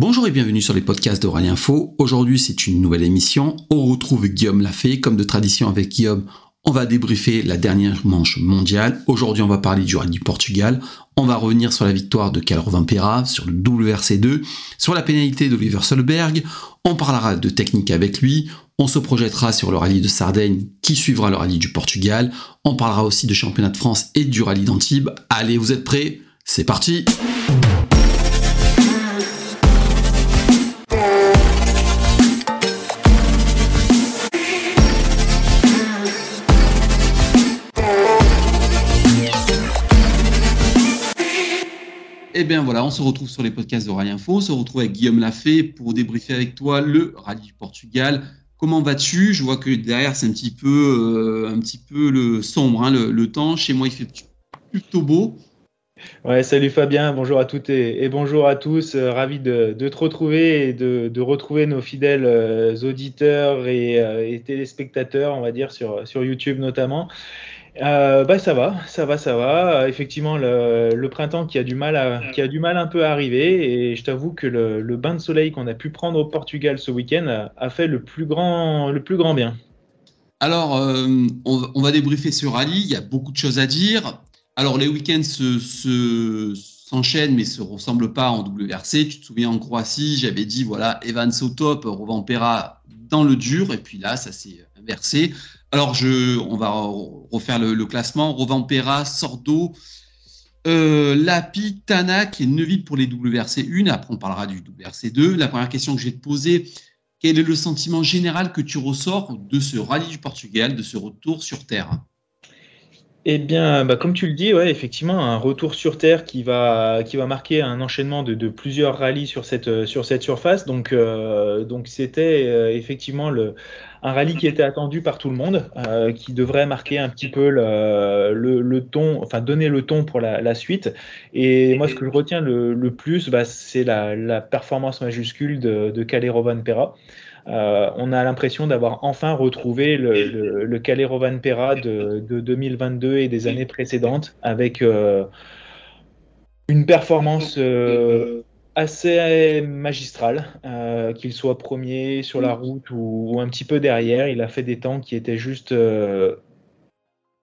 Bonjour et bienvenue sur les podcasts Rallye Info. Aujourd'hui, c'est une nouvelle émission. On retrouve Guillaume Lafay. Comme de tradition avec Guillaume, on va débriefer la dernière manche mondiale. Aujourd'hui, on va parler du Rallye du Portugal. On va revenir sur la victoire de Calor Vampera, sur le WRC2, sur la pénalité d'Oliver Solberg. On parlera de technique avec lui. On se projettera sur le rallye de Sardaigne qui suivra le rallye du Portugal. On parlera aussi de championnat de France et du rallye d'Antibes. Allez, vous êtes prêts? C'est parti Et eh bien voilà, on se retrouve sur les podcasts de Rallye Info. On se retrouve avec Guillaume Lafay pour débriefer avec toi le rallye du Portugal. Comment vas-tu? Je vois que derrière c'est un petit peu, euh, un petit peu le sombre, hein, le, temps. Chez moi il fait plutôt beau. Ouais, salut Fabien, bonjour à toutes et, bonjour à tous. Euh, ravi de, te retrouver et de, retrouver nos fidèles euh, auditeurs et, téléspectateurs, on va dire, sur, sur YouTube notamment. Euh, bah ça va, ça va, ça va. Effectivement, le, printemps qui a du mal un peu à arriver, et je t'avoue que le, bain de soleil qu'on a pu prendre au Portugal ce week-end a, fait le plus grand, le plus grand bien. Alors, euh, on, va débriefer ce rallye. Il y a beaucoup de choses à dire. Alors, les week-ends se, s'enchaînent, mais se ressemblent pas en WRC. Tu te souviens en Croatie, j'avais dit voilà, Evans au top, Rovampera dans le dur, et puis là, ça s'est inversé. Alors, on va refaire le, classement. Rovampera, Sordo, euh, Lapi, Tanak et Neuville pour les WRC 1. Après, on parlera du WRC 2. La première question que je vais te poser, quel est le sentiment général que tu ressors de ce rallye du Portugal, de ce retour sur Terre? Eh bien, bah, comme tu le dis, ouais, effectivement, un retour sur Terre qui va, marquer un enchaînement de, plusieurs rallyes sur cette, cette surface. Donc, euh, c'était euh, effectivement un rallye qui était attendu par tout le monde, euh, qui devrait marquer un petit peu le, ton, enfin donner le ton pour la, suite. Et moi, ce que je retiens le, plus, bah, c'est la, performance majuscule de, de. Euh, on a l'impression d'avoir enfin retrouvé le, le, Calero Van Pera de, de, 2022 et des années précédentes, avec euh, une performance euh, assez magistral, euh, qu'il soit premier sur la route ou, un petit peu derrière. Il a fait des temps qui étaient juste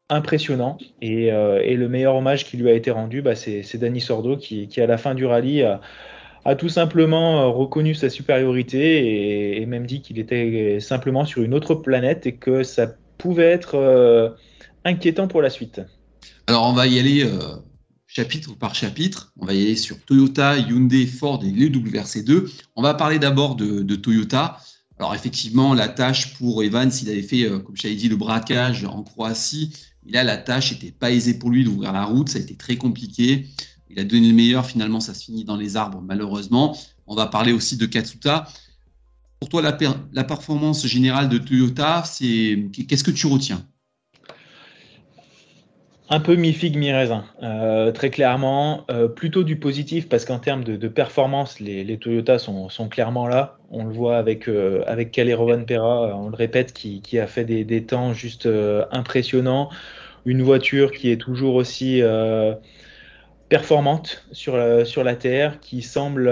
impressionnants. Euh, et, le meilleur hommage qui lui a été rendu, bah, c'est Danny Sordo qui, à la fin du rallye, a, tout simplement reconnu sa supériorité et, même dit qu'il était simplement sur une autre planète et que ça pouvait être inquiétant pour la suite. Alors on va y aller chapitre par chapitre. On va y aller sur Toyota, Hyundai, Ford et les WRC2. On va parler d'abord de, Toyota. Alors effectivement, la tâche pour Evans, il avait fait, euh, comme j'avais dit, le braquage en Croatie. Là, la tâche n'était pas aisée pour lui d'ouvrir la route. Ça a été très compliqué. Il a donné le meilleur. Finalement, ça se finit dans les arbres, malheureusement. On va parler aussi de Katsuta. Pour toi, la, performance générale de Toyota, c'est qu'est-ce que tu retiens? Un peu mi-figue, mi-raisin. Euh, très clairement, euh, plutôt du positif parce qu'en termes de, performance, les, les Toyota sont, clairement là. On le voit avec, euh, avec Pera, on le répète, qui, a fait des, temps juste impressionnants. Une voiture qui est toujours aussi performante sur la, sur la terre, qui semble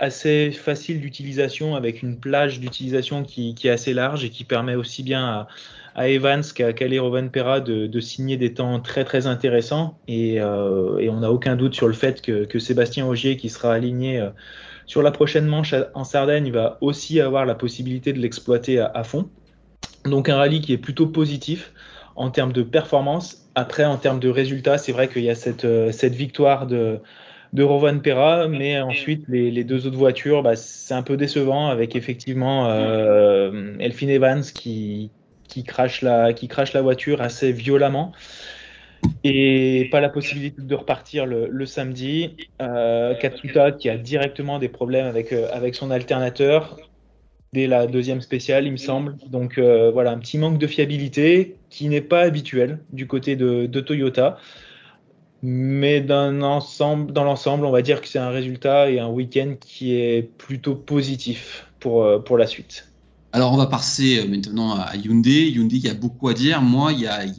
assez facile d'utilisation avec une plage d'utilisation qui, qui, est assez large et qui permet aussi bien à à Evans qu'à Calero Pera de, signer des temps très très intéressants euh, et, on n'a aucun doute sur le fait que, Sébastien Augier qui sera aligné euh, sur la prochaine manche en Sardaigne va aussi avoir la possibilité de l'exploiter à, fond. Donc un rallye qui est plutôt positif en termes de performance. Après en termes de résultats, c'est vrai qu'il y a cette, euh, cette victoire de de Rovan Pera, mais ensuite les, deux autres voitures, bah, c'est un peu décevant avec effectivement euh, Elphine Evans qui, qui crache la, qui crache la voiture assez violemment et pas la possibilité de repartir le, samedi. Euh, Katsuta qui a directement des problèmes avec, euh, avec son alternateur dès la deuxième spéciale, il me semble. Donc euh, voilà, un petit manque de fiabilité qui n'est pas habituel du côté de, Toyota. Mais dans ensemble, dans l'ensemble, on va dire que c'est un résultat et un week-end qui est plutôt positif pour, pour la suite. Alors, on va passer euh, maintenant à Hyundai. Hyundai, il y a beaucoup à dire. Moi, je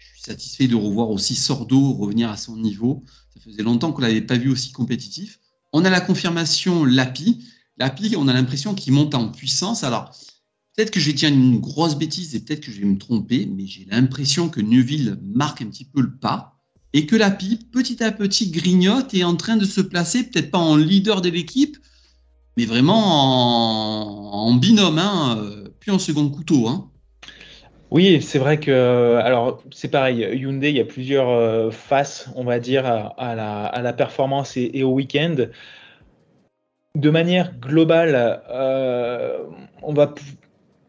suis satisfait de revoir aussi Sordo revenir à son niveau. Ça faisait longtemps qu'on ne l'avait pas vu aussi compétitif. on a la confirmation Lapi. Lapi, on a l'impression qu'il monte en puissance. Alors, peut-être que je vais dire une grosse bêtise et peut-être que je vais me tromper, mais j'ai l'impression que Neuville marque un petit peu le pas et que Lapi, petit à petit, grignote et est en train de se placer, peut-être pas en leader de l'équipe, mais vraiment en, binôme, hein, euh, puis en second couteau. Hein. Oui, c'est vrai que, alors c'est pareil, Hyundai, il y a plusieurs euh, faces, on va dire, à, la, performance et, au week-end. De manière globale, euh,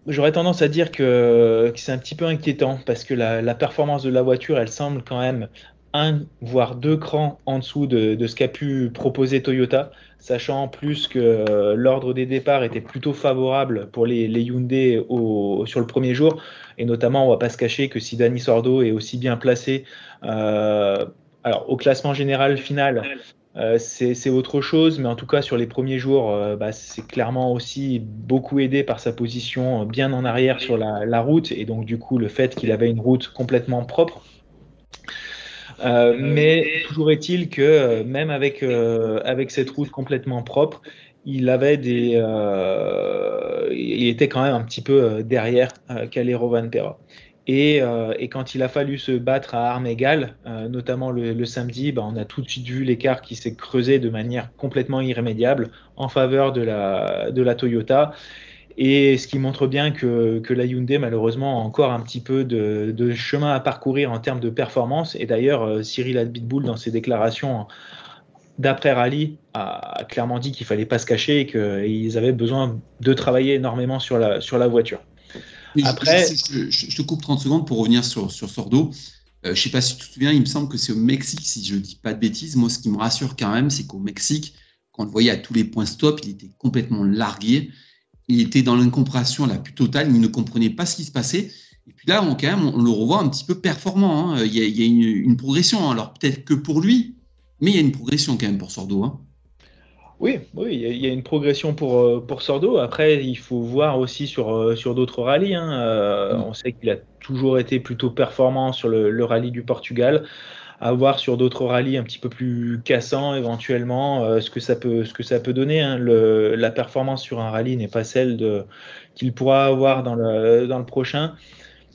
j'aurais tendance à dire que, c'est un petit peu inquiétant parce que la, performance de la voiture, elle semble quand même un, voire deux crans en dessous de, ce qu'a pu proposer Toyota, sachant en plus que euh, l'ordre des départs était plutôt favorable pour les, Hyundai sur le premier jour, et notamment on va pas se cacher que si Dani Sordo est aussi bien placé, euh, au classement général final, euh, c'est autre chose, mais en tout cas sur les premiers jours, bah, c'est clairement aussi beaucoup aidé par sa position bien en arrière sur la route, et donc du coup le fait qu'il avait une route complètement propre euh, euh, mais toujours est-il que euh, même avec, avec cette route complètement propre, il avait il était quand même un petit peu derrière Calero Van Pera. Et, et, quand il a fallu se battre à armes égales, notamment le, samedi, bah, on a tout de suite vu l'écart qui s'est creusé de manière complètement irrémédiable en faveur de la, Toyota. Et ce qui montre bien que, la Hyundai, malheureusement, a encore un petit peu de, chemin à parcourir en termes de performance. Et d'ailleurs, euh, Cyril Adbitbull, dans ses déclarations d'après rallye, a clairement dit qu'il fallait pas se cacher et qu'ils avaient besoin de travailler énormément sur la voiture. Après, je, te coupe 30 secondes pour revenir sur, sur Sordo. Euh, je ne sais pas si tu te souviens, il me semble que c'est au Mexique, si je ne dis pas de bêtises. Moi, ce qui me rassure quand même, c'est qu'au Mexique, quand on le voyait à tous les points stop, il était complètement largué il était dans l'incompréhension la plus totale, il ne comprenait pas ce qui se passait. Et puis là, on, quand même, on le revoit un petit peu performant. Hein. Il, y a, une, progression. Alors peut-être que pour lui, mais il y a une progression quand même pour Sordo. Hein. Oui, oui, il y a une progression pour, euh, pour Sordo. Après, il faut voir aussi sur, euh, sur d'autres rallyes. Hein. Euh, mm. On sait qu'il a toujours été plutôt performant sur le, le rallye du Portugal à voir sur d'autres rallyes un petit peu plus cassants éventuellement euh, ce que ça peut ce que ça peut donner. Hein. Le, la performance sur un rallye n'est pas celle de qu'il pourra avoir dans le dans le prochain.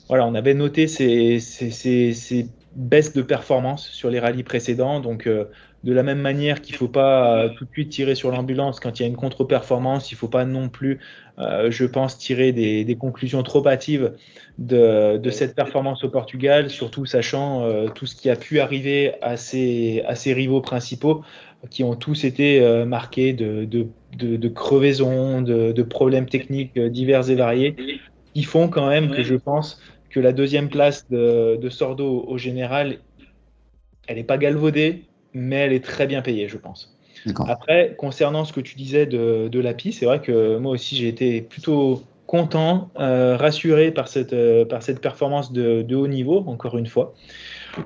Voilà, on avait noté ces, ces, ces, ces baisses de performance sur les rallyes précédents, donc euh, de la même manière qu'il ne faut pas tout de suite tirer sur l'ambulance quand il y a une contre-performance, il ne faut pas non plus, euh, je pense, tirer des, des conclusions trop hâtives de, de, cette performance au Portugal, surtout sachant euh, tout ce qui a pu arriver à ses, à ses rivaux principaux, qui ont tous été euh, marqués de, de, de crevaisons, de, problèmes techniques divers et variés, qui font quand même que je pense que la deuxième place de, Sordo au général, elle n'est pas galvaudée, mais elle est très bien payée, je pense. Après, concernant ce que tu disais de, de l'API, c'est vrai que moi aussi j'ai été plutôt content, euh, rassuré par cette, euh, par cette performance de, haut niveau, encore une fois.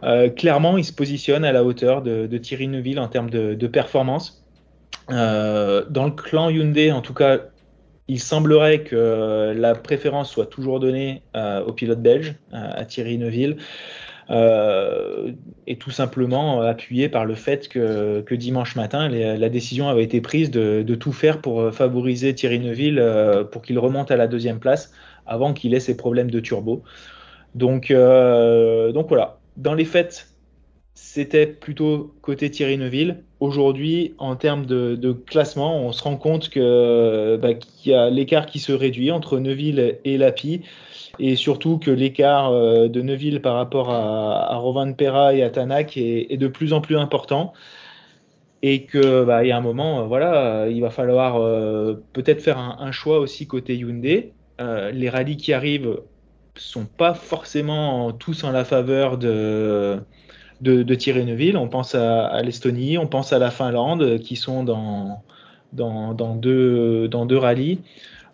Euh, clairement, il se positionne à la hauteur de, Thierry Neuville en termes de, performance. dans le clan Hyundai, en tout cas, il semblerait que la préférence soit toujours donnée au pilote belge, à Thierry Neuville. Euh, et tout simplement euh, appuyé par le fait que, que dimanche matin, la décision avait été prise de, de, tout faire pour euh, favoriser Thierry Neuville pour qu'il remonte à la deuxième place avant qu'il ait ses problèmes de turbo. Donc, donc voilà, dans les faits, c'était plutôt côté Thierry Neuville. Aujourd'hui, en termes de, classement, on se rend compte que bah, qu'il y a l'écart qui se réduit entre Neuville et Lapi et surtout que l'écart euh, de Neuville par rapport à, à Rovan Pera et à Tanak est, de plus en plus important et que bah, il y a un moment, euh, voilà, il va falloir euh, peut-être faire un, choix aussi côté Hyundai. les rallyes qui arrivent sont pas forcément tous en la faveur de, de, Thierry Neuville. On pense à, l'Estonie, on pense à la Finlande, qui sont dans, deux, dans deux rallyes.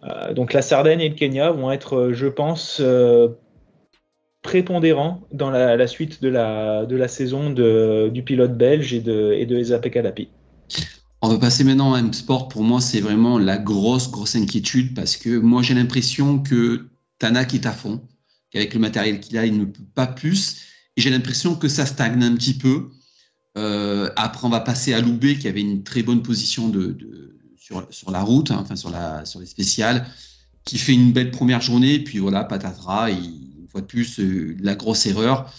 Euh, donc la Sardaigne et le Kenya vont être, euh, je pense, euh, prépondérants dans la, suite de la, de la saison de, du pilote belge et de, et de. On va passer maintenant à M-Sport. Pour moi, c'est vraiment la grosse, grosse inquiétude parce que moi, j'ai l'impression que Tanak est à fond, qu'avec le matériel qu'il a, il ne peut pas plus. Et j'ai l'impression que ça stagne un petit peu. après, on va passer à Loubet qui avait une très bonne position sur, la route, hein, enfin sur, les spéciales, qui fait une belle première journée. Puis voilà, patatras, une fois de plus, la grosse erreur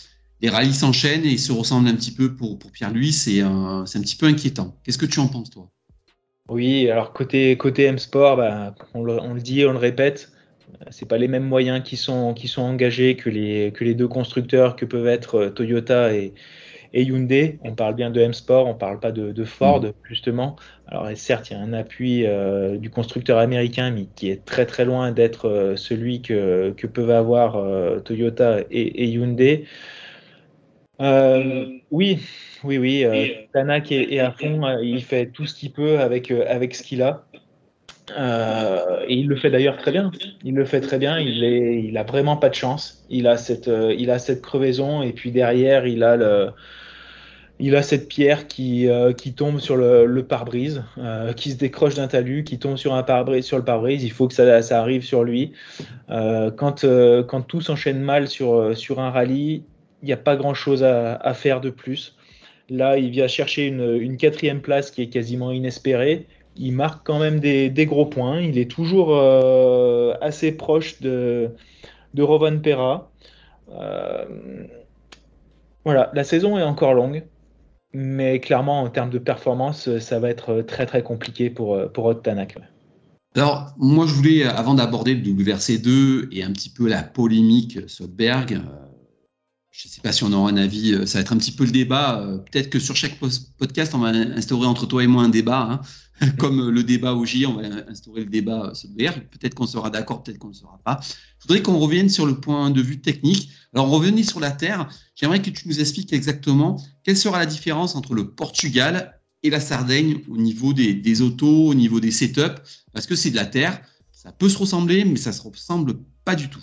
les rallyes s'enchaînent et se ressemblent un petit peu pour, Pierre-Louis. C'est un, un, petit peu inquiétant. Qu'est-ce que tu en penses, toi? Oui, alors côté, côté M-Sport, bah, on, on, le, dit, on le répète, c'est pas les mêmes moyens qui sont, qui sont engagés que les, que les deux constructeurs que peuvent être euh, Toyota et, et Hyundai. On parle bien de M-Sport, on parle pas de, de Ford, mmh. justement. Alors, certes, il y a un appui euh, du constructeur américain, mais qui est très très loin d'être euh, celui que, que peuvent avoir euh, Toyota et, et Hyundai. Oui, oui, oui. Tanak est, à fond. Il fait tout ce qu'il peut avec, avec ce qu'il a. et il le fait d'ailleurs très bien. Il le fait très bien. Il, est, a vraiment pas de chance. Il a cette, il a cette crevaison et puis derrière il a cette pierre qui, qui tombe sur le, pare-brise, qui se décroche d'un talus, qui tombe sur le pare-brise. Il faut que ça, arrive sur lui. quand, tout s'enchaîne mal sur, sur un rallye, il n'y a pas grand-chose à, faire de plus. Là, il vient chercher une, quatrième place qui est quasiment inespérée. Il marque quand même des, gros points. Il est toujours euh, assez proche de, de Rovan Pera. Euh, voilà, la saison est encore longue, mais clairement, en termes de performance, ça va être très très compliqué pour, pour Ott Tanak. Alors, moi, je voulais, avant d'aborder le WRC2 et un petit peu la polémique Sotberg, je ne sais pas si on aura un avis, euh, ça va être un petit peu le débat. Euh, peut-être que sur chaque podcast, on va instaurer entre toi et moi un débat, hein. comme euh, le débat au J, on va instaurer le débat sur Peut-être qu'on sera d'accord, peut-être qu'on ne sera pas. Je voudrais qu'on revienne sur le point de vue technique. Alors, revenir sur la Terre, j'aimerais que tu nous expliques exactement quelle sera la différence entre le Portugal et la Sardaigne au niveau des, des autos, au niveau des setups, parce que c'est de la Terre. Ça peut se ressembler, mais ça ne se ressemble pas du tout.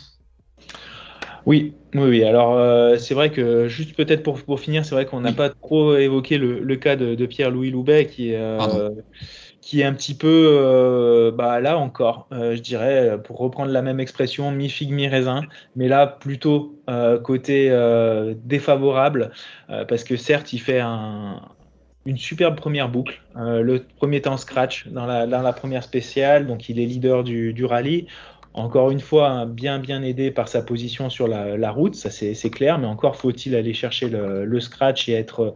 Oui, oui, oui. Alors, euh, c'est vrai que, juste peut-être pour, pour finir, c'est vrai qu'on n'a pas trop évoqué le, le cas de, de Pierre-Louis Loubet, qui, euh, qui est un petit peu, euh, bah, là encore, je dirais, pour reprendre la même expression, mi-figue, mi-raisin, mais là, plutôt côté défavorable, parce que certes, il fait un, une superbe première boucle. le premier temps scratch dans la, dans la première spéciale, donc il est leader du, du rallye. Encore une fois, hein, bien bien aidé par sa position sur la, route, ça c'est clair, mais encore faut-il aller chercher le, scratch et être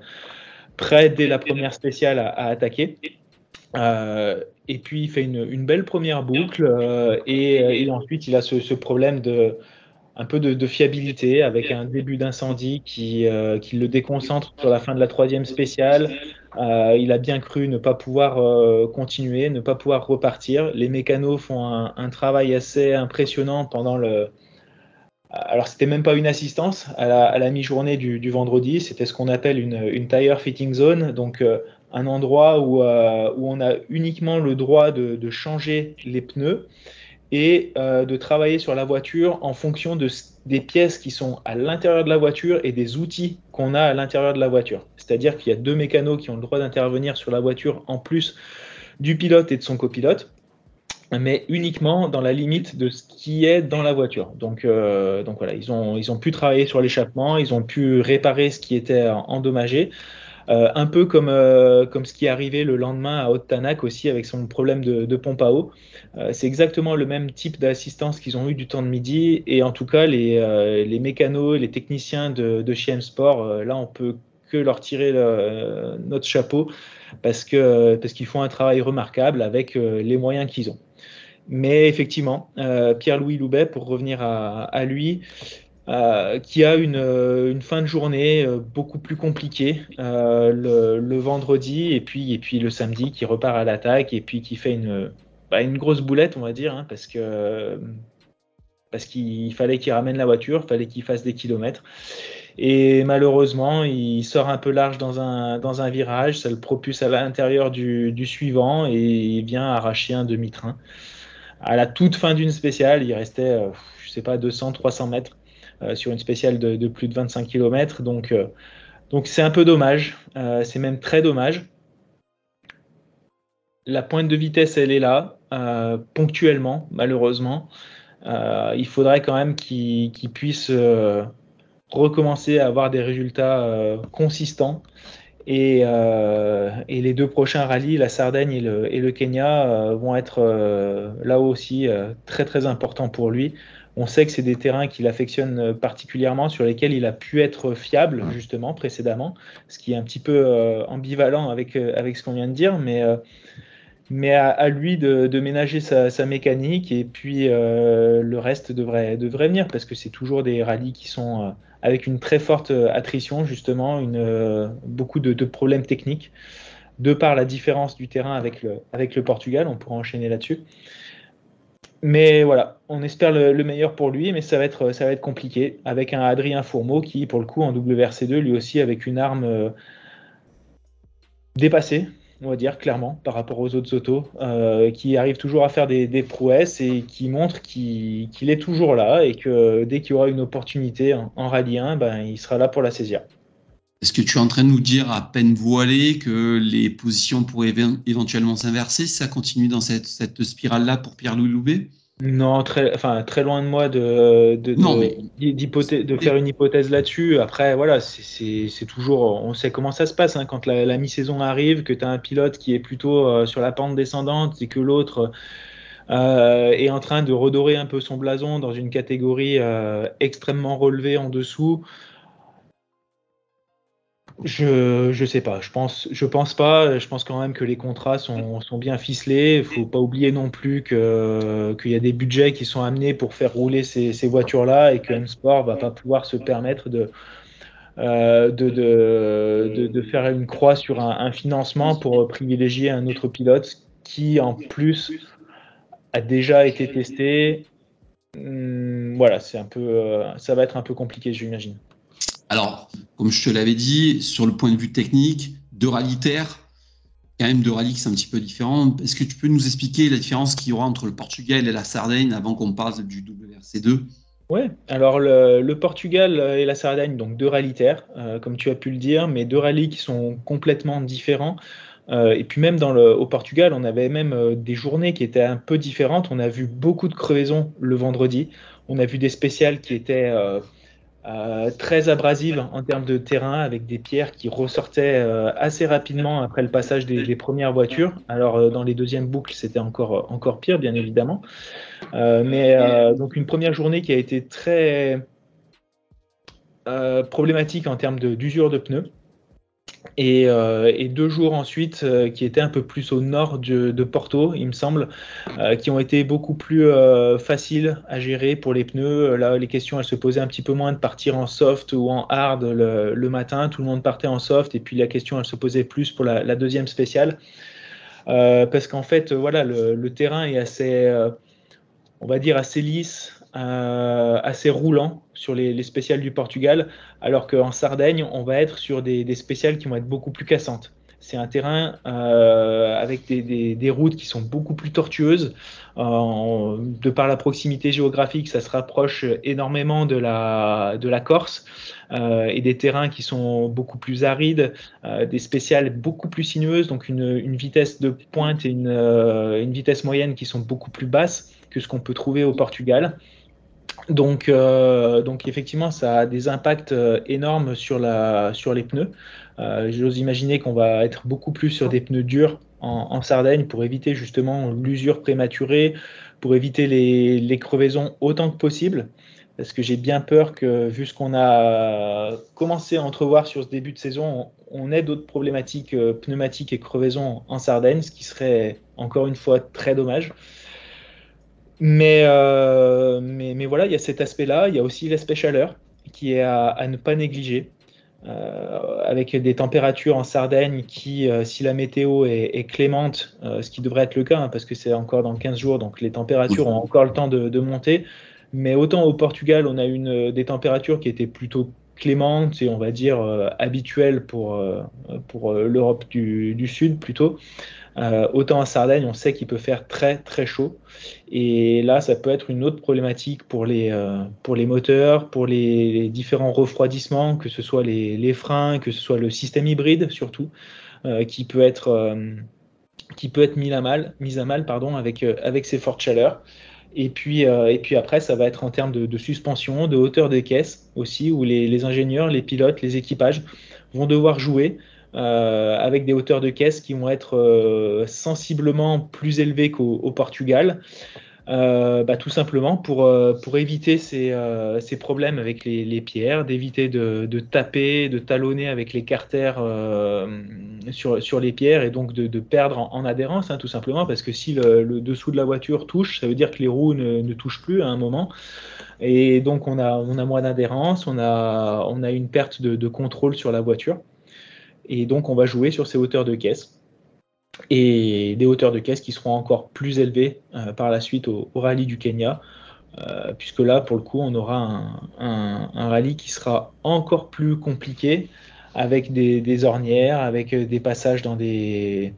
prêt dès la première spéciale à, attaquer. Euh, et puis il fait une, belle première boucle euh, et, ensuite il a ce problème de, un peu de, fiabilité avec un début d'incendie qui, euh, qui, le déconcentre sur la fin de la troisième spéciale. Euh, il a bien cru ne pas pouvoir euh, continuer, ne pas pouvoir repartir. Les mécanos font un, travail assez impressionnant pendant le. Alors, c'était même pas une assistance à la, mi-journée du, vendredi, c'était ce qu'on appelle une, tire fitting zone, donc un endroit où, on a uniquement le droit de changer les pneus et euh, de travailler sur la voiture en fonction de, des pièces qui sont à l'intérieur de la voiture et des outils qu'on a à l'intérieur de la voiture. C'est-à-dire qu'il y a deux mécanos qui ont le droit d'intervenir sur la voiture en plus du pilote et de son copilote, mais uniquement dans la limite de ce qui est dans la voiture. Donc, euh, voilà, ils ont pu travailler sur l'échappement, ils ont pu réparer ce qui était endommagé. Euh, un peu comme, euh, comme ce qui est arrivé le lendemain à Haute-Tanak aussi avec son problème de, pompe à eau. Euh, c'est exactement le même type d'assistance qu'ils ont eu du temps de midi. Et en tout cas, les, les mécanos, les techniciens de, de chez M-Sport, là, on peut que leur tirer notre chapeau parce parce qu'ils font un travail remarquable avec les moyens qu'ils ont. Mais effectivement, Pierre-Louis Loubet, pour revenir à lui, euh, qui a une, euh, une, fin de journée euh, beaucoup plus compliquée le, vendredi et puis, et puis le samedi qui repart à l'attaque et puis qui fait une, bah, une grosse boulette, on va dire, hein, parce que parce qu'il fallait qu'il ramène la voiture, fallait qu'il fasse des kilomètres. Et malheureusement, il sort un peu large dans un, dans un virage, ça le propulse à l'intérieur du, du, suivant et il vient arracher un demi-train. À la toute fin d'une spéciale, il restait, je sais pas, 200, 300 mètres. Euh, sur une spéciale de, plus de 25 km. Donc, euh, donc c'est un peu dommage. Euh, c'est même très dommage. La pointe de vitesse, elle est là, ponctuellement, malheureusement. il faudrait quand même qu'il puisse recommencer à avoir des résultats consistants Et, les deux prochains rallyes, la Sardaigne et le Kenya, vont être là aussi très très importants pour lui. On sait que c'est des terrains qu'il affectionne particulièrement, sur lesquels il a pu être fiable justement précédemment, ce qui est un petit peu ambivalent avec, avec ce qu'on vient de dire, mais mais à, lui de, ménager sa, mécanique et puis euh, le reste devrait, devrait venir parce que c'est toujours des rallyes qui sont euh, avec une très forte euh, attrition justement, une, beaucoup de, problèmes techniques de par la différence du terrain avec le, avec le Portugal, on pourra enchaîner là-dessus. Mais voilà, on espère le, meilleur pour lui, mais ça va, être, compliqué avec un Adrien Fourmeau qui, pour le coup, en WRC2, lui aussi avec une arme dépassée, on va dire clairement, par rapport aux autres autos, euh, qui arrivent toujours à faire des, prouesses et qui montrent qu'il est toujours là et que dès qu'il aura une opportunité en, rallye 1, ben, il sera là pour la saisir. Est-ce que tu es en train de nous dire à peine voilé que les positions pourraient éventuellement s'inverser si ça continue dans cette, cette spirale-là pour Pierre-Louis Louvet non, très, enfin, très loin de moi de, de, de, faire une hypothèse là-dessus. Après, voilà, c'est toujours, on sait comment ça se passe hein, quand la, mi-saison arrive, que tu as un pilote qui est plutôt euh, sur la pente descendante et que l'autre euh, est en train de redorer un peu son blason dans une catégorie euh, extrêmement relevée en dessous. Je je sais pas. Je pense je pense pas. Je pense quand même que les contrats sont, bien ficelés. Il faut pas oublier non plus qu'il y a des budgets qui sont amenés pour faire rouler ces, voitures là et que M Sport va pas pouvoir se permettre de euh, faire une croix sur un, financement pour privilégier un autre pilote qui en plus a déjà été testé. Hum, voilà, c'est un peu, euh, ça va être un peu compliqué, j'imagine. Alors, comme je te l'avais dit, sur le point de vue technique, deux rallyes quand même deux rallyes qui sont un petit peu différents. Est-ce que tu peux nous expliquer la différence qu'il y aura entre le Portugal et la Sardaigne avant qu'on passe du WRC2 Oui, alors le, Portugal et la Sardaigne, donc deux rallyes euh, comme tu as pu le dire, mais deux rallyes qui sont complètement différents. Euh, et puis même au Portugal, on avait même euh, des journées qui étaient un peu différentes. On a vu beaucoup de crevaisons le vendredi. On a vu des spéciales qui étaient euh, très abrasive en termes de terrain, avec des pierres qui ressortaient euh, assez rapidement après le passage des, premières voitures. Alors euh, dans les deuxièmes boucles, c'était encore, encore pire, bien évidemment. mais donc une première journée qui a été très problématique en termes d'usure de pneus. Euh, et, deux jours ensuite euh, qui étaient un peu plus au nord de, Porto, il me semble, euh, qui ont été beaucoup plus faciles à gérer pour les pneus. Là, les questions, elles se posaient un petit peu moins de partir en soft ou en hard le, matin. Tout le monde partait en soft et puis la question, elle se posait plus pour la, deuxième spéciale. parce qu'en fait, voilà, le, le, terrain est assez, on va dire, assez lisse, euh, assez roulant sur les, spéciales du Portugal, alors qu'en Sardaigne, on va être sur des, spéciales qui vont être beaucoup plus cassantes. C'est un terrain euh, avec des, routes qui sont beaucoup plus tortueuses. Euh, de par la proximité géographique, ça se rapproche énormément de la, Corse et des terrains qui sont beaucoup plus arides, des spéciales beaucoup plus sinueuses, donc une, une vitesse de pointe et une, une vitesse moyenne qui sont beaucoup plus basses que ce qu'on peut trouver au Portugal. Donc, euh, donc effectivement, ça a des impacts euh, énormes sur, la, sur les pneus. Euh, j'ose imaginer qu'on va être beaucoup plus sur des pneus durs en, Sardaigne pour éviter justement l'usure prématurée, pour éviter les, crevaisons autant que possible. Parce que j'ai bien peur que, vu ce qu'on a commencé à entrevoir sur ce début de saison, on, ait d'autres problématiques pneumatiques et crevaisons en Sardaigne, ce qui serait encore une fois très dommage. Mais, mais, voilà, il y a cet aspect-là. Il y a aussi l'aspect chaleur qui est à, ne pas négliger. Euh, avec des températures en Sardaigne qui, euh, si la météo est, clémente, ce qui devrait être le cas, hein, parce que c'est encore dans 15 jours, donc les températures ont encore le temps de, monter. Mais autant au Portugal, on a une, des températures qui étaient plutôt clémentes et on va dire habituelles pour, l'Europe du, Sud plutôt. Euh, autant en Sardaigne, on sait qu'il peut faire très très chaud. Et là, ça peut être une autre problématique pour les, euh, pour les moteurs, pour les, différents refroidissements, que ce soit les, freins, que ce soit le système hybride surtout, euh, qui peut être qui peut être mis à mal, mis à mal pardon, avec, avec ces fortes chaleurs. Et puis, et puis après, ça va être en termes de, suspension, de hauteur des caisses aussi, où les, les, ingénieurs, les pilotes, les équipages vont devoir jouer avec des hauteurs de caisse qui vont être sensiblement plus élevées qu'au Portugal. Euh, bah, tout simplement pour, euh, pour éviter ces, euh, ces, problèmes avec les, pierres, d'éviter de, taper, de talonner avec les carters sur, sur, les pierres et donc de, perdre en, adhérence, hein, tout simplement, parce que si le, dessous de la voiture touche, ça veut dire que les roues ne, touchent plus à un moment. Et donc on a, on a moins d'adhérence, on a, on a une perte de contrôle sur la voiture. Et donc on va jouer sur ces hauteurs de caisse. Et des hauteurs de caisse qui seront encore plus élevées euh, par la suite au, rallye du Kenya, euh, puisque là, pour le coup, on aura un, rallye qui sera encore plus compliqué, avec des, ornières, avec des passages dans, des,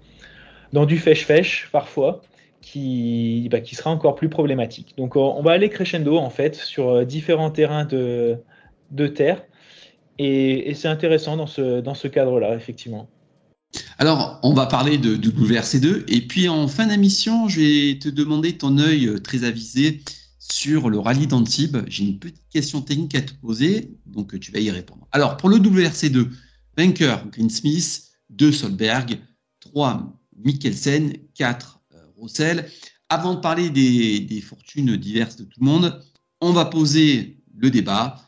dans du fèche-fèche parfois, qui, bah, qui sera encore plus problématique. Donc on va aller crescendo en fait sur euh, différents terrains de, de terre, et, c'est intéressant dans ce, cadre-là, effectivement. Alors, on va parler de, WRC2. Et puis, en fin d'émission, je vais te demander ton œil euh, très avisé sur le rallye d'Antibes. J'ai une petite question technique à te poser, donc tu vas y répondre. Alors, pour le WRC2, vainqueur Greensmith, 2 Solberg, 3 Mikkelsen, 4 euh, Rossel. Avant de parler des fortunes diverses de tout le monde, on va poser le débat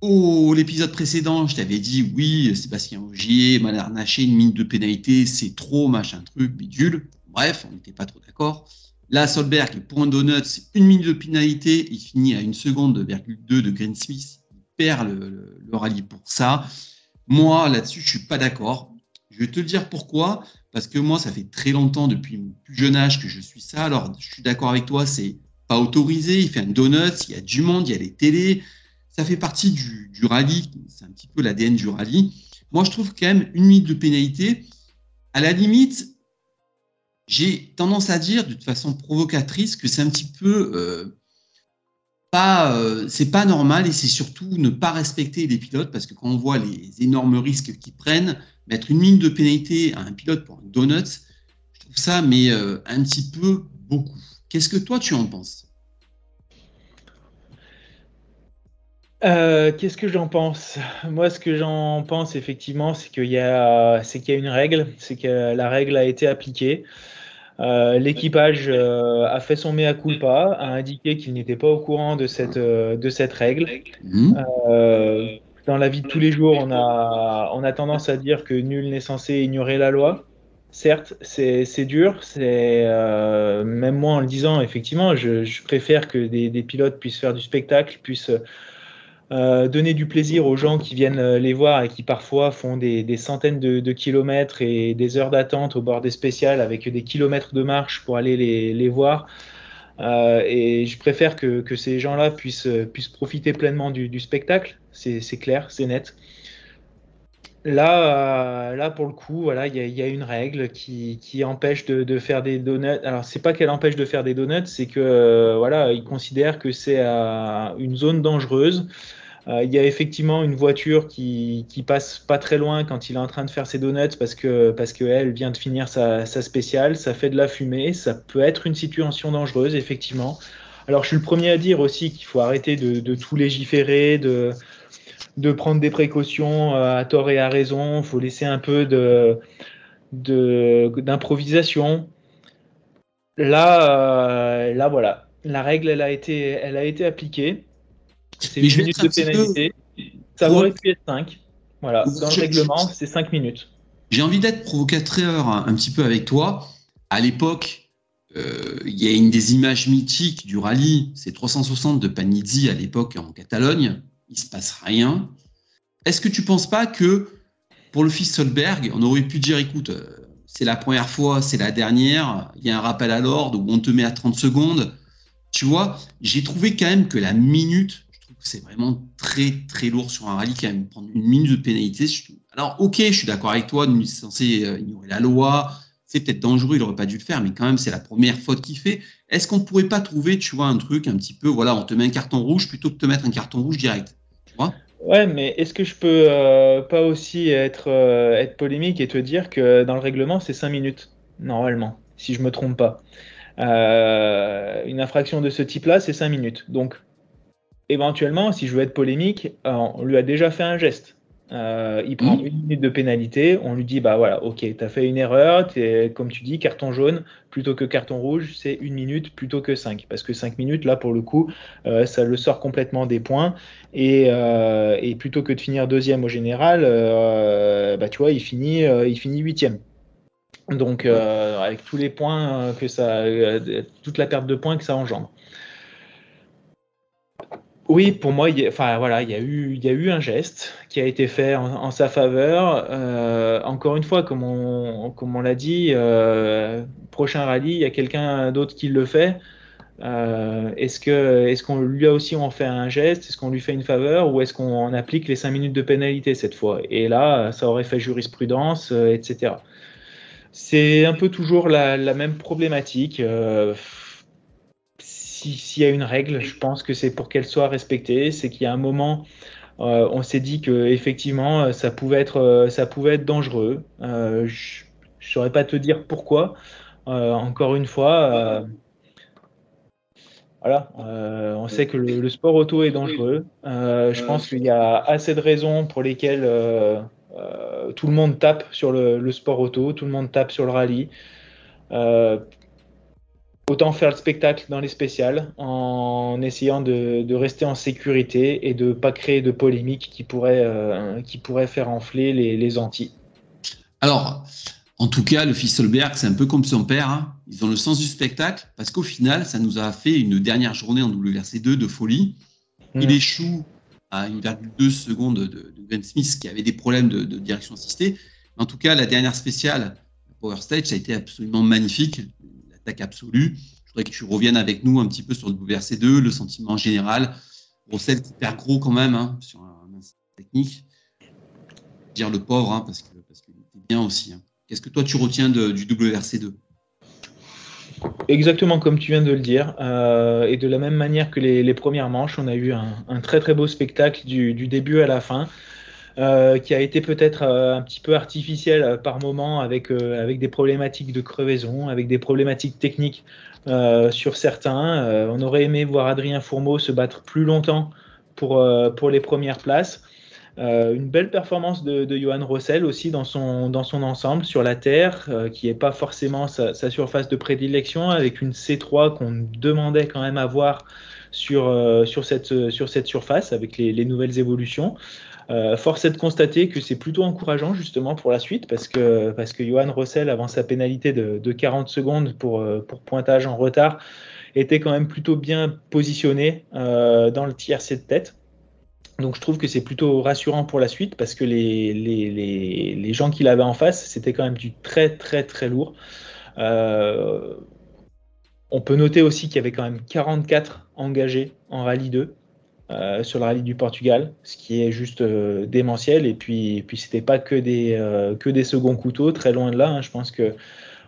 au l'épisode précédent, je t'avais dit oui, Sébastien Ogier, mal arnaché, une mine de pénalité, c'est trop, machin truc, bidule. Bref, on n'était pas trop d'accord. Là, Solberg, pour un donut, c'est une minute de pénalité. Il finit à une seconde, virgule 2 de Greensmith. Il perd le, rallye pour ça. Moi, là-dessus, je suis pas d'accord. Je vais te dire pourquoi. Parce que moi, ça fait très longtemps, depuis mon plus jeune âge, que je suis ça. Alors, je suis d'accord avec toi, c'est pas autorisé. Il fait un donut, il y a du monde, il y a les télés ça fait partie du, rallye, c'est un petit peu l'ADN du rallye. Moi, je trouve quand même une minute de pénalité, à la limite, j'ai tendance à dire de façon provocatrice que c'est un petit peu euh, pas, euh, c'est pas normal et c'est surtout ne pas respecter les pilotes parce que quand on voit les énormes risques qu'ils prennent, mettre une minute de pénalité à un pilote pour un donut, je trouve ça mais euh, un petit peu beaucoup. Qu'est-ce que toi tu en penses? Euh, qu'est-ce que j'en pense? Moi, ce que j'en pense effectivement, c'est qu'il y a, y une règle, c'est que la règle a été appliquée. Euh, l'équipage euh, a fait son mea culpa, a indiqué qu'il n'était pas au courant de cette, de cette règle. Mmh. dans la vie de tous les jours, on a, on a tendance à dire que nul n'est censé ignorer la loi. Certes, c'est, dur. C'est même moi en le disant, effectivement, je, préfère que des, des, pilotes puissent faire du spectacle, puissent euh, donner du plaisir aux gens qui viennent euh, les voir et qui parfois font des, centaines de, kilomètres et des heures d'attente au bord des spéciales avec des kilomètres de marche pour aller les, voir. Euh, et je préfère que, ces gens-là puissent, puissent profiter pleinement du, spectacle, c'est clair, c'est net. Là, là, pour le coup, voilà, il y, a une règle qui, empêche de, faire des donuts. Alors, c'est pas qu'elle empêche de faire des donuts, c'est que voilà, ils considèrent que c'est une zone dangereuse. Euh, il y a effectivement une voiture qui, passe pas très loin quand il est en train de faire ses donuts parce que parce qu'elle vient de finir sa, spéciale, ça fait de la fumée, ça peut être une situation dangereuse effectivement. Alors je suis le premier à dire aussi qu'il faut arrêter de, tout légiférer, de, de prendre des précautions euh, à tort et à raison, il faut laisser un peu de d'improvisation. Là, euh, là voilà, la règle elle a été, elle a été appliquée. C'est une minute de pénalité. Ça aurait pu être 5. Voilà, dans le règlement, c'est 5 minutes. J'ai envie d'être provocateur un, petit peu avec toi. À l'époque, euh, il y a une des images mythiques du rallye, c'est 360 de Panizzi à l'époque en Catalogne. Il se passe rien. Est-ce que tu penses pas que pour le fils Solberg, on aurait pu dire écoute, euh, c'est la première fois, c'est la dernière, il y a un rappel à l'ordre où on te met à 30 secondes. Tu vois, j'ai trouvé quand même que la minute c'est vraiment très très lourd sur un rallye quand même prendre une minute de pénalité. Alors ok, je suis d'accord avec toi, il est censé euh, ignorer la loi, c'est peut-être dangereux, il aurait pas dû le faire, mais quand même c'est la première faute qu'il fait. Est-ce qu'on pourrait pas trouver, tu vois, un truc un petit peu, voilà, on te met un carton rouge plutôt que de te mettre un carton rouge direct, tu vois? Ouais, mais est-ce que je peux euh, pas aussi être, euh, être polémique et te dire que dans le règlement c'est 5 minutes normalement, si je me trompe pas. une infraction de ce type-là, c'est 5 minutes. Donc éventuellement, si je veux être polémique, euh, on lui a déjà fait un geste. Euh, il prend une minute de pénalité. On lui dit bah voilà, ok, tu as fait une erreur. Es, comme tu dis, carton jaune plutôt que carton rouge, c'est une minute plutôt que cinq. Parce que cinq minutes, là, pour le coup, euh, ça le sort complètement des points. Et, euh, et, plutôt que de finir deuxième au général, bah, tu vois, il finit, il finit huitième. Donc, avec tous les points que ça, toute la perte de points que ça engendre. Oui, pour moi, il y a, enfin voilà, il y a eu, il y a eu un geste qui a été fait en, sa faveur. Euh, encore une fois, comme on, comme on l'a dit, euh, prochain rallye, il y a quelqu'un d'autre qui le fait. Euh, est-ce que, est-ce qu'on lui a aussi on fait un geste, est-ce qu'on lui fait une faveur, ou est-ce qu'on applique les 5 minutes de pénalité cette fois? Et là, ça aurait fait jurisprudence, etc. C'est un peu toujours la, la même problématique s'il y a une règle, je pense que c'est pour qu'elle soit respectée. C'est qu'il y a un moment, euh, on s'est dit que effectivement, euh, ça pouvait être, euh, ça pouvait être dangereux. je ne saurais pas te dire pourquoi. encore une fois, voilà, on sait que le, sport auto est dangereux. je pense qu'il y a assez de raisons pour lesquelles tout le monde tape sur le, le, sport auto, tout le monde tape sur le rallye. Autant faire le spectacle dans les spéciales en essayant de, rester en sécurité et de ne pas créer de polémiques qui pourraient, euh, qui pourraient faire enfler les, les anti. Alors, en tout cas, le Fisselberg, c'est un peu comme son père. Hein. Ils ont le sens du spectacle parce qu'au final, ça nous a fait une dernière journée en WRC2 de folie. Il échoue à 1,2 secondes de, de Smith qui avait des problèmes de, direction assistée. En tout cas, la dernière spéciale, Power Stage, ça a été absolument magnifique absolue. Je voudrais que tu reviennes avec nous un petit peu sur le WRC2, le sentiment général. Rossel qui perd gros quand même hein, sur un, technique. Dire le pauvre, hein, parce qu'il parce était bien aussi. Hein. Qu'est-ce que toi tu retiens du WRC2 Exactement comme tu viens de le dire. Euh, et de la même manière que les, premières manches, on a eu un, très très beau spectacle du début à la fin. Euh, qui a été peut-être euh, un petit peu artificiel euh, par moment avec, avec des problématiques de crevaison, avec des problématiques techniques sur certains. on aurait aimé voir Adrien Fourmeau se battre plus longtemps pour, pour les premières places. une belle performance de, Johan Rossel aussi dans son, dans son ensemble sur la terre, qui n'est pas forcément sa, surface de prédilection, avec une C3 qu'on demandait quand même à voir sur, sur, cette, sur cette surface avec les nouvelles évolutions. Euh, force est de constater que c'est plutôt encourageant justement pour la suite parce que, parce que Johan Rossel, avant sa pénalité de, de 40 secondes pour, euh, pour, pointage en retard, était quand même plutôt bien positionné euh, dans le tiercé de tête. Donc je trouve que c'est plutôt rassurant pour la suite parce que les, les, les, les gens qu'il avait en face, c'était quand même du très très très lourd. On peut noter aussi qu'il y avait quand même 44 engagés en rallye 2. Euh, sur le rallye du Portugal, ce qui est juste euh, démentiel. Et puis, et puis c'était pas que des, euh, que des seconds couteaux, très loin de là. Hein. Je pense que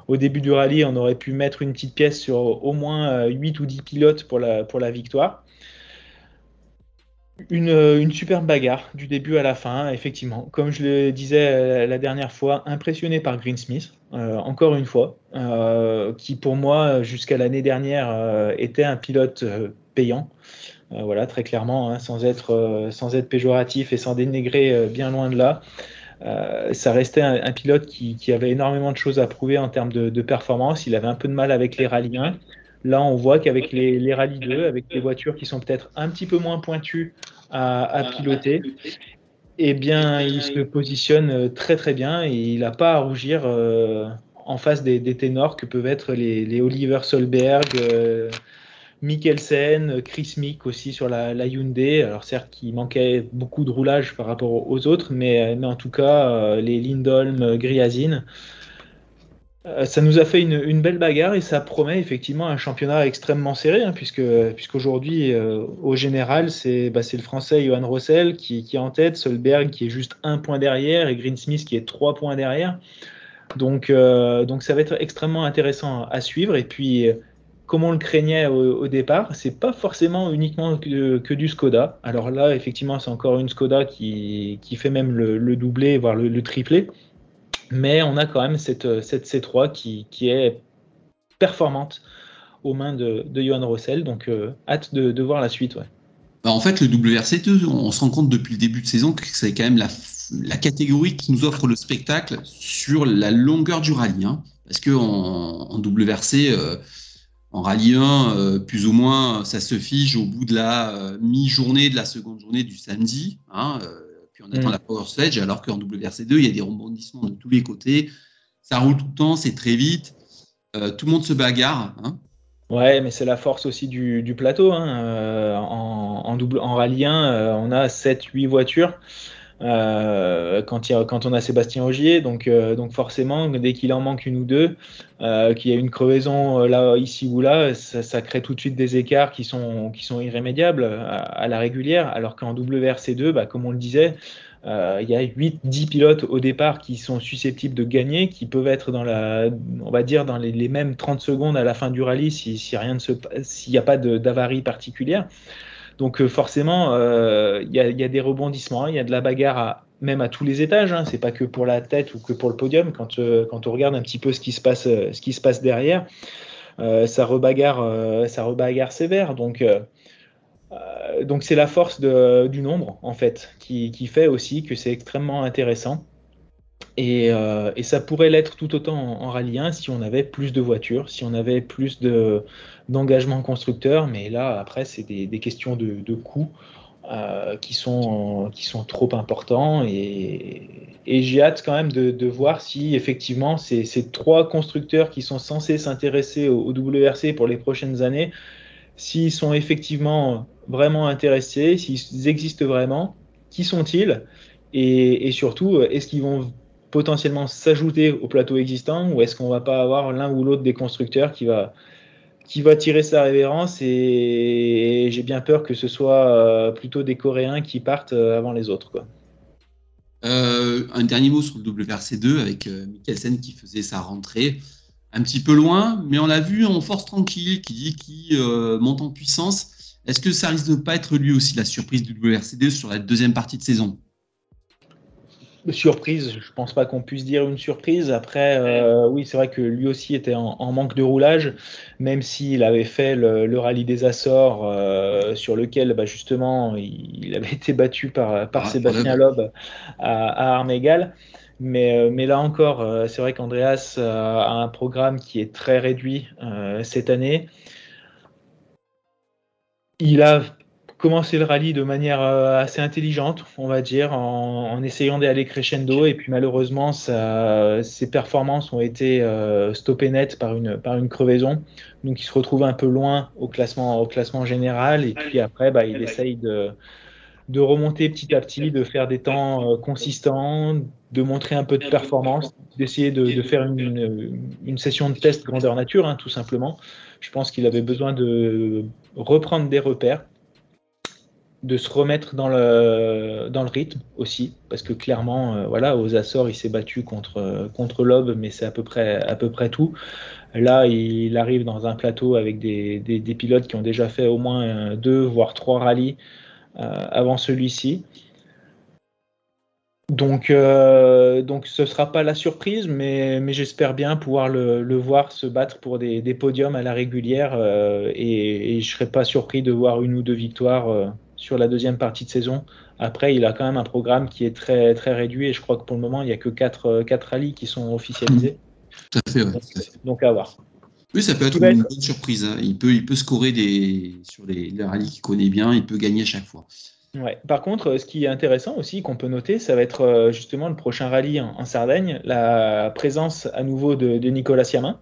au début du rallye, on aurait pu mettre une petite pièce sur au moins 8 ou 10 pilotes pour la, pour la victoire. Une, une, superbe bagarre du début à la fin, effectivement. Comme je le disais la dernière fois, impressionné par Greensmith, encore une fois, qui pour moi, jusqu'à l'année dernière, était un pilote payant. Euh, voilà, très clairement, hein, sans, être, euh, sans être péjoratif et sans dénigrer euh, bien loin de là. ça restait un, pilote qui, avait énormément de choses à prouver en termes de, performance. Il avait un peu de mal avec les rallyes 1. Là, on voit qu'avec les, les rallyes 2, avec des voitures qui sont peut-être un petit peu moins pointues à, piloter, eh bien, il se positionne très très bien et il n'a pas à rougir en face des, ténors que peuvent être les, les Oliver Solberg, Mikkelsen, Chris Mick aussi sur la, Hyundai. Alors certes, qui manquait beaucoup de roulage par rapport aux autres, mais, en tout cas, euh, les Lindholm, Griazin, euh, ça nous a fait une, belle bagarre et ça promet effectivement un championnat extrêmement serré, hein, puisque puisqu'aujourd'hui, euh, au général, c'est bah, le Français Johan Rossel qui, qui, est en tête, Solberg qui est juste un point derrière et Greensmith qui est trois points derrière. Donc, donc ça va être extrêmement intéressant à suivre. Et puis, comme on le craignait au, départ, c'est pas forcément uniquement que, du Skoda. Alors là, effectivement, c'est encore une Skoda qui, fait même le, doublé, voire le, triplé. Mais on a quand même cette, cette C3 qui, est performante aux mains de, Johan Rossel. Donc, euh, hâte de, voir la suite. Bah, en fait, le WRC2, on se rend compte depuis le début de saison que c'est quand même la catégorie qui nous offre le spectacle sur la longueur du rallye. Hein. parce que en, WRC, euh, en rallye 1, euh, plus ou moins, ça se fige au bout de la euh, mi-journée de la seconde journée du samedi. Hein, puis on attend mm. la Power Sledge, alors qu'en WRC 2, il y a des rebondissements de tous les côtés. Ça roule tout le temps, c'est très vite. tout le monde se bagarre. Hein. Ouais, mais c'est la force aussi du, plateau. Hein. en, en, double, en rallye 1, on a 7-8 voitures. Euh, quand, on a Sébastien Augier. Donc, euh, donc forcément, dès qu'il en manque une ou deux, euh, qu'il y a une crevaison là, ici ou là, ça, crée tout de suite des écarts qui sont, irrémédiables à, la régulière. Alors qu'en WRC2, bah, comme on le disait, il y a 8-10 pilotes au départ qui sont susceptibles de gagner, qui peuvent être dans les, mêmes 30 secondes à la fin du rallye si, si rien ne se, s'il n'y a pas d'avarie particulière. Donc euh, forcément, euh, il y, a des rebondissements, il y a de la bagarre même à tous les étages. Hein. C'est pas que pour la tête ou que pour le podium. Quand, euh, quand on regarde un petit peu ce qui se passe, ce qui se passe derrière, ça rebagarre, ça rebagarre sévère. Donc donc c'est la force du nombre en fait qui, qui fait aussi que c'est extrêmement intéressant. Et, et, ça pourrait l'être tout autant en, en, rallye 1 si on avait plus de voitures, si on avait plus de, d'engagement constructeur, mais là, après, c'est des, questions de, de coûts euh, qui, sont, qui sont trop importants. Et, j'ai hâte quand même de, voir si effectivement ces, ces, trois constructeurs qui sont censés s'intéresser au, WRC pour les prochaines années, s'ils sont effectivement vraiment intéressés, s'ils existent vraiment, qui sont-ils? Et, surtout, est-ce qu'ils vont potentiellement s'ajouter au plateau existant ou est-ce qu'on va pas avoir l'un ou l'autre des constructeurs qui va, qui va tirer sa révérence et j'ai bien peur que ce soit euh, plutôt des Coréens qui partent euh, avant les autres. Quoi. Euh, un dernier mot sur le WRC2 avec Mikkelsen qui faisait sa rentrée un petit peu loin, mais on l'a vu en force tranquille, qui dit qu'il monte en puissance. Est-ce que ça risque de ne pas être lui aussi la surprise du WRC2 sur la deuxième partie de saison? Surprise, je pense pas qu'on puisse dire une surprise. Après, euh, oui, c'est vrai que lui aussi était en, manque de roulage, même s'il avait fait le, rallye des Açores, euh, sur lequel bah, justement il, avait été battu par, par ah, Sébastien Loeb à, à. Mais, euh, mais, là encore, c'est vrai qu'Andreas a un programme qui est très réduit cette année. Il a commencer le rallye de manière euh, assez intelligente, on va dire, en, essayant d'aller crescendo. Et puis malheureusement, ses performances ont été euh, stoppées net par une, crevaison. Donc il se retrouve un peu loin au classement, général. Et puis après, bah, il essaye de, remonter petit à petit, de faire des temps euh, consistants, de montrer un peu de performance, d'essayer de, faire une, une, session de test grandeur nature, hein, tout simplement. Je pense qu'il avait besoin de reprendre des repères de se remettre dans le, dans le rythme aussi, parce que clairement, euh, voilà, aux Açores, il s'est battu contre, contre l'Aube, mais c'est à peu près, à peu près tout. Là, il arrive dans un plateau avec des, des, pilotes qui ont déjà fait au moins deux, voire trois rallyes euh, avant celui-ci. Donc, euh, donc ce ne sera pas la surprise, mais, mais j'espère bien pouvoir le, voir se battre pour des, podiums à la régulière et, et, je ne serais pas surpris de voir une ou deux victoires sur la deuxième partie de saison. Après, il a quand même un programme qui est très, très réduit et je crois que pour le moment, il n'y a que 4, 4 euh, rallyes qui sont officialisés. Tout à fait, donc, à voir. Oui, ça peut être une bonne surprise. Hein. Il, peut, il peut scorer des, sur les, rallyes qu'il connaît bien, il peut gagner à chaque fois. Ouais. Par contre, ce qui est intéressant aussi, qu'on peut noter, ça va être euh, justement le prochain rallye en, Sardaigne, la présence à nouveau de, Nicolas Siamin.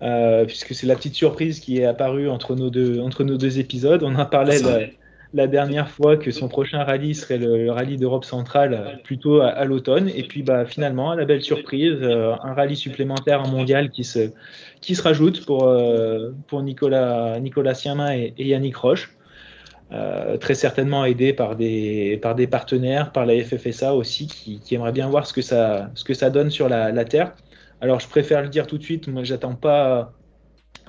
Euh, puisque c'est la petite surprise qui est apparue entre nos deux, entre nos deux épisodes. On en parlait la dernière fois que son prochain rallye serait le, rallye d'Europe centrale plutôt à, l'automne. Et puis bah, finalement, la belle surprise, euh, un rallye supplémentaire en mondial qui se, qui se rajoute pour, euh, Nicolas, Nicolas Siamin et, Yannick Roche. Euh, très certainement aidé par des, par des partenaires, par la FFSA aussi, qui, qui aimerait bien voir ce que ça, ce que ça donne sur la, la Terre. Alors je préfère le dire tout de suite, moi j'attends pas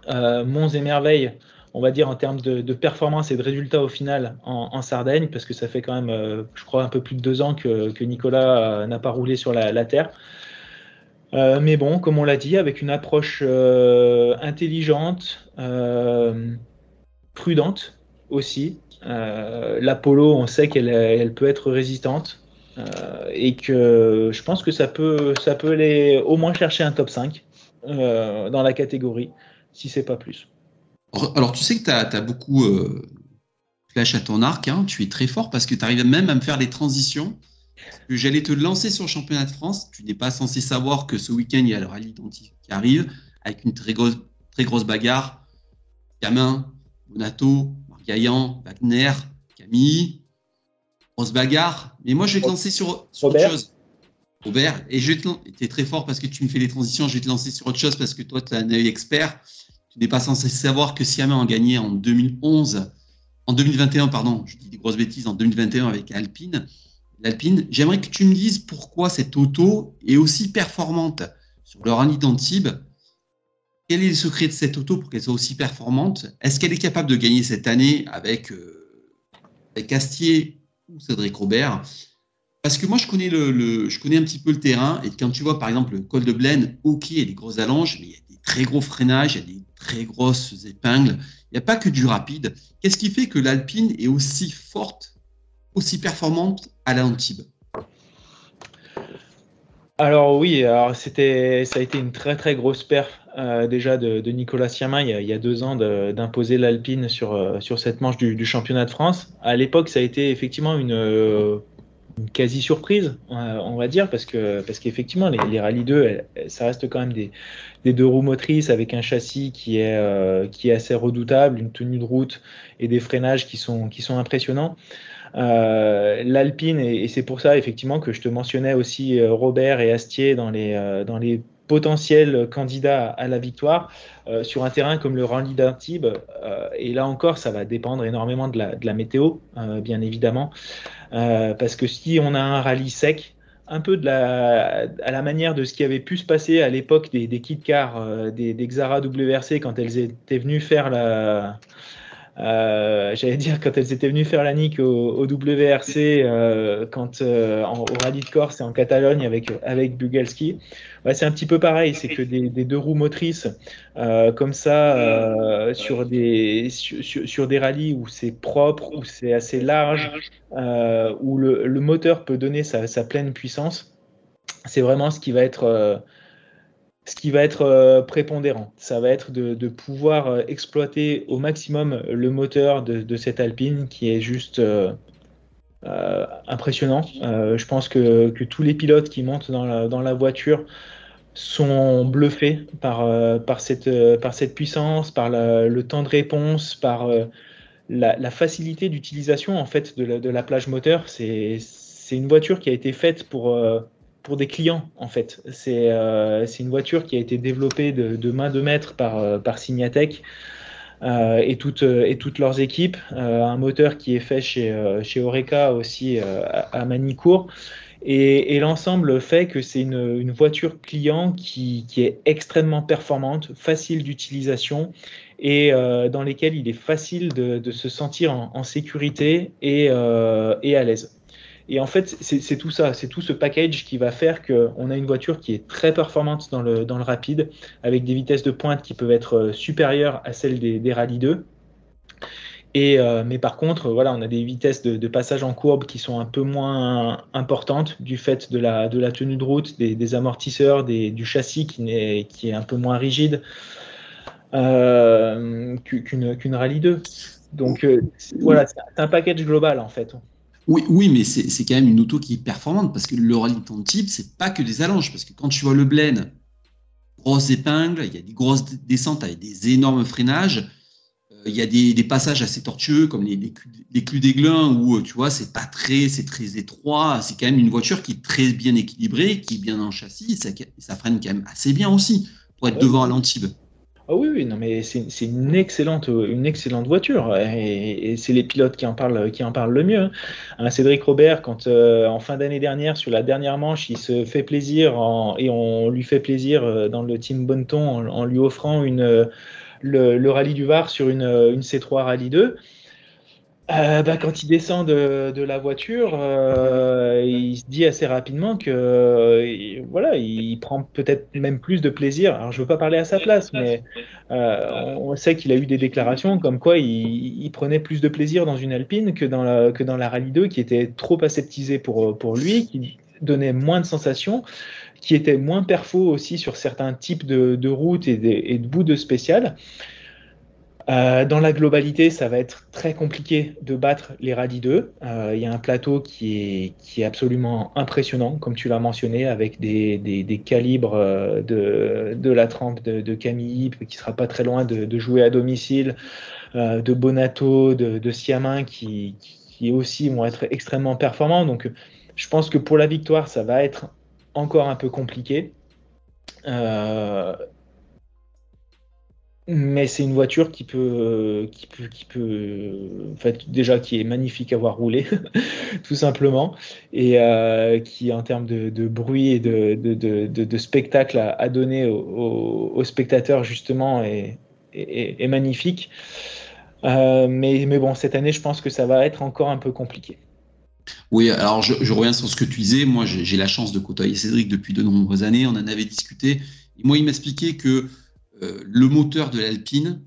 monts et merveilles on va dire en termes de, performance et de résultats au final en, Sardaigne, parce que ça fait quand même, euh, je crois, un peu plus de deux ans que, Nicolas euh, n'a pas roulé sur la, Terre. Euh, mais bon, comme on l'a dit, avec une approche intelligente, prudente aussi. L'Apollo, on sait qu'elle elle peut être résistante. et que je pense que ça peut, ça peut aller au moins chercher un top 5 dans la catégorie, si c'est pas plus. Alors, tu sais que tu as, beaucoup flash à ton arc, hein. tu es très fort parce que tu arrives même à me faire des transitions. J'allais te lancer sur le championnat de France. Tu n'es pas censé savoir que ce week-end, il y a le rallye qui arrive avec une très grosse, très grosse bagarre. Camin, Monato, Margaillan, Wagner, Camille. Grosse bagarre. Mais moi, je vais te lancer sur, autre chose. Robert, et je te très fort parce que tu me fais les transitions. Je vais te lancer sur autre chose parce que toi, tu as un œil expert. Tu n'es pas censé savoir que Siamin a gagné en 2011, en 2021, pardon, je dis des grosses bêtises, en 2021 avec Alpine. L'Alpine, j'aimerais que tu me dises pourquoi cette auto est aussi performante sur le rallye d'Antibes. Quel est le secret de cette auto pour qu'elle soit aussi performante? Est-ce qu'elle est capable de gagner cette année avec, euh, Castier ou Cédric Robert? Parce que moi, je connais, un petit peu le terrain. Et quand tu vois, par exemple, le col de Blaine, OK, il y a des grosses allonges, mais il y a des très gros freinages, il y a des très grosses épingles. Il n'y a pas que du rapide. Qu'est-ce qui fait que l'Alpine est aussi forte, aussi performante à l'Antibes alors oui, alors c'était, ça a été une très très grosse perf euh, déjà de, Nicolas Siamin il y a, deux ans d'imposer l'Alpine sur, euh, sur cette manche du, championnat de France. À l'époque, ça a été effectivement une, euh, quasi surprise, on va dire, parce que parce qu'effectivement les, les Rallye 2, ça reste quand même des, deux roues motrices avec un châssis qui est qui est assez redoutable, une tenue de route et des freinages qui sont qui sont impressionnants. Euh, L'Alpine, et, c'est pour ça effectivement que je te mentionnais aussi euh, Robert et Astier dans les, euh, dans les potentiels candidats à la victoire sur un terrain comme le Rallye d'Antibes. et là encore, ça va dépendre énormément de la, météo, bien évidemment, parce que si on a un rallye sec, un peu de la, à la manière de ce qui avait pu se passer à l'époque des, des kit cars, des, des Xara WRC quand elles étaient venues faire la, euh, j'allais dire quand elles étaient venues faire la nique au, WRC, euh, quand euh, au rallye de Corse et en Catalogne avec avec Bugalski, c'est un petit peu pareil. C'est que des, deux roues motrices comme ça sur des sur, des rallyes où c'est propre, où c'est assez large, où le, moteur peut donner sa pleine puissance. C'est vraiment ce qui va être ce qui va être euh, prépondérant. Ça va être de, pouvoir euh, exploiter au maximum le moteur de, cette Alpine qui est juste euh, impressionnant. je pense que, tous les pilotes qui montent dans la, voiture sont bluffés par, cette, puissance, par le temps de réponse, par la, facilité d'utilisation en fait de la plage moteur. C'est une voiture qui a été faite pour pour des clients en fait. Euh, c'est une voiture qui a été développée de, main de maître par, euh, par Signatech euh, et, toutes, leurs équipes. un moteur qui est fait chez, chez Oreca aussi à, Manicourt. Et, l'ensemble fait que c'est une, voiture client qui, est extrêmement performante, facile d'utilisation et dans lesquelles il est facile de, se sentir en, sécurité et à l'aise. Et en fait, c'est tout ça, c'est tout ce package qui va faire qu'on a une voiture qui est très performante dans le, dans le rapide, avec des vitesses de pointe qui peuvent être euh, supérieures à celles des, des Rallye 2. Et, euh, mais par contre, voilà, on a des vitesses de, passage en courbe qui sont un peu moins importantes du fait de la, de la tenue de route, des, amortisseurs, du châssis qui est, qui est un peu moins rigide euh, qu'une Rallye 2. Donc voilà, c'est un package global en fait. Oui, oui mais c'est quand même une auto qui est performante parce que le rallye de type, c'est pas que des allonges. Parce que quand tu vois le Blaine, grosses épingles, il y a des grosses descentes avec des énormes freinages. Euh, il y a des, passages assez tortueux comme les, les, les d'Aiglun où euh, tu vois c'est pas très c'est très étroit c'est quand même une voiture qui est très bien équilibrée qui est bien en châssis ça, ça freine quand même assez bien aussi pour être devant à l'Antibes ah oui, oui, non, mais c'est une excellente, une excellente voiture et, c'est les pilotes qui en parlent, qui en parlent le mieux. Hein. Cédric Robert, quand euh, en fin d'année dernière, sur la dernière manche, il se fait plaisir et on lui fait plaisir euh, dans le team Bonneton en, lui offrant une, le, rallye du Var sur une, une C3 Rallye 2. Euh, bah, quand il descend de, la voiture, euh, il se dit assez rapidement que euh, voilà, il prend peut-être même plus de plaisir. Alors je veux pas parler à sa place, mais on sait qu'il a eu des déclarations comme quoi il, prenait plus de plaisir dans une Alpine que dans la, que dans la Rallye 2, qui était trop aseptisée pour, pour lui, qui donnait moins de sensations, qui était moins perfo aussi sur certains types de, routes et, et de bouts de spécial. Euh, dans la globalité, ça va être très compliqué de battre les Radi 2. Euh, il y a un plateau qui est, qui est absolument impressionnant, comme tu l'as mentionné, avec des, des, calibres euh, de, de, la trempe de, Camille, qui sera pas très loin de, jouer à domicile, de Bonato, de, Siamin, qui, qui aussi vont être extrêmement performants. Donc, je pense que pour la victoire, ça va être encore un peu compliqué. Mais c'est une voiture qui peut, qui peut, qui peut, en fait, déjà qui est magnifique à voir rouler, tout simplement, et euh, qui, en termes de, bruit et de, de, spectacle à, donner aux, spectateurs, justement, est, est, magnifique. Euh, mais, mais bon, cette année, je pense que ça va être encore un peu compliqué. Oui, alors je, je reviens sur ce que tu disais. Moi, j'ai la chance de côtoyer Cédric depuis de nombreuses années. On en avait discuté. Et moi, il m'expliquait que euh, le moteur de l'Alpine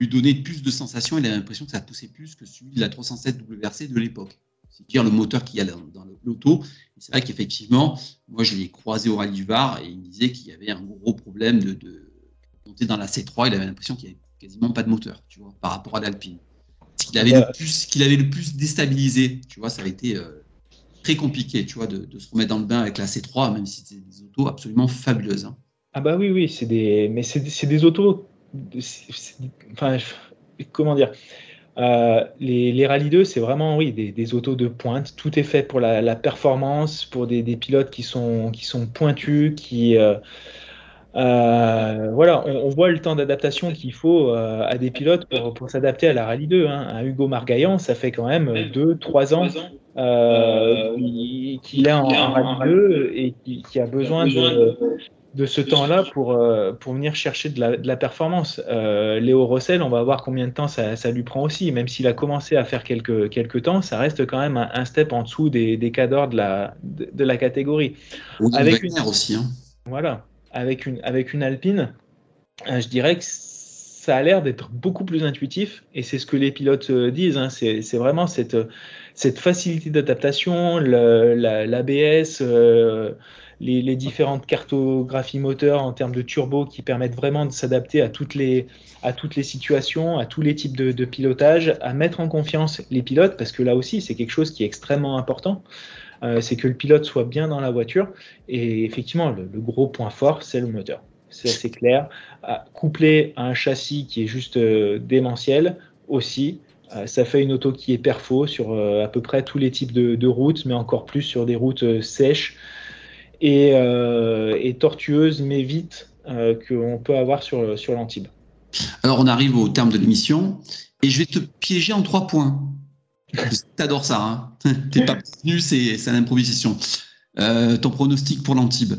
lui donnait plus de sensations. Il avait l'impression que ça poussait plus que celui de la 307 WRC de l'époque. C'est dire le moteur qu'il y a dans l'auto. C'est vrai qu'effectivement, moi je l'ai croisé au Rallye du Var et il me disait qu'il y avait un gros problème de, de monter dans la C3. Il avait l'impression qu'il n'y avait quasiment pas de moteur, tu vois, par rapport à l'Alpine. Ce qu'il avait, le plus, qu'il avait le plus déstabilisé, tu vois, ça a été euh, très compliqué, tu vois, de, de, se remettre dans le bain avec la C3, même si c'était des autos absolument fabuleuses. Hein. Ah bah oui, oui, c'est des, mais c'est des autos. Enfin, comment dire euh, les, les Rallye 2, c'est vraiment oui, des, des, autos de pointe. Tout est fait pour la, la performance, pour des, des, pilotes qui sont, qui sont pointus, qui. Euh, euh, voilà, on, voit le temps d'adaptation qu'il faut à des pilotes pour, pour s'adapter à la Rallye 2. Hein. Un Hugo Margaillan, ça fait quand même 2-3 ans qu'il est en, en, Rallye 2 et qui, qui a besoin de, de ce temps-là pour, euh, pour venir chercher de la, de la performance. Euh, Léo Rossel, on va voir combien de temps ça, ça, lui prend aussi. Même s'il a commencé à faire quelques, quelques temps, ça reste quand même un, step en dessous des, des cadors de la, de, la catégorie. avec une aussi. Hein. Voilà. Avec une, avec une Alpine, euh, je dirais que ça a l'air d'être beaucoup plus intuitif et c'est ce que les pilotes disent. Hein. C'est vraiment cette, cette facilité d'adaptation, l'ABS. Les, différentes cartographies moteurs en termes de turbo qui permettent vraiment de s'adapter à toutes les à toutes les situations, à tous les types de, pilotage, à mettre en confiance les pilotes parce que là aussi c'est quelque chose qui est extrêmement important. Euh, c'est que le pilote soit bien dans la voiture et effectivement le, gros point fort c'est le moteur. C'est assez clair. couplé à un châssis qui est juste euh, démentiel aussi, euh, ça fait une auto qui est perfo sur à peu près tous les types de, routes, mais encore plus sur des routes sèches euh, et, tortueuse, mais vite, euh, qu'on peut avoir sur, sur l'Antibes. Alors, on arrive au terme de l'émission et je vais te piéger en trois points. T'adores ça, hein T'es pas venu, c'est l'improvisation. Euh, ton pronostic pour l'Antibes?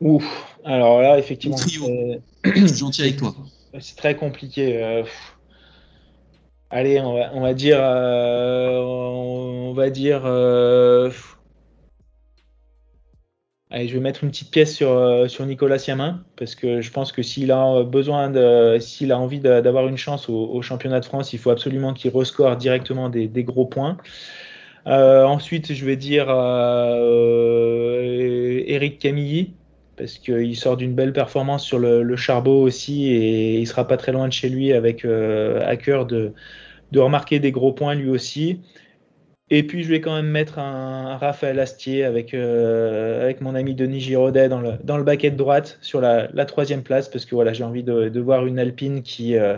Ouf, alors là, effectivement. Je suis gentil avec toi. C'est très compliqué. allez, on va, on va, dire. on va dire Je vais mettre une petite pièce sur, euh, sur Nicolas Siamin, parce que je pense que s'il a besoin de, s'il a envie d'avoir une chance au, championnat de France, il faut absolument qu'il rescore directement des, gros points. Euh, ensuite, je vais dire euh, Eric Camilly, parce qu'il sort d'une belle performance sur le, le, Charbot aussi, et il sera pas très loin de chez lui avec à cœur de remarquer des gros points lui aussi. Et puis je vais quand même mettre un, Raphaël Astier avec, euh, avec mon ami Denis Giraudet dans le, dans le baquet de droite sur la, la troisième place parce que voilà, j'ai envie de, de, voir une Alpine qui, euh,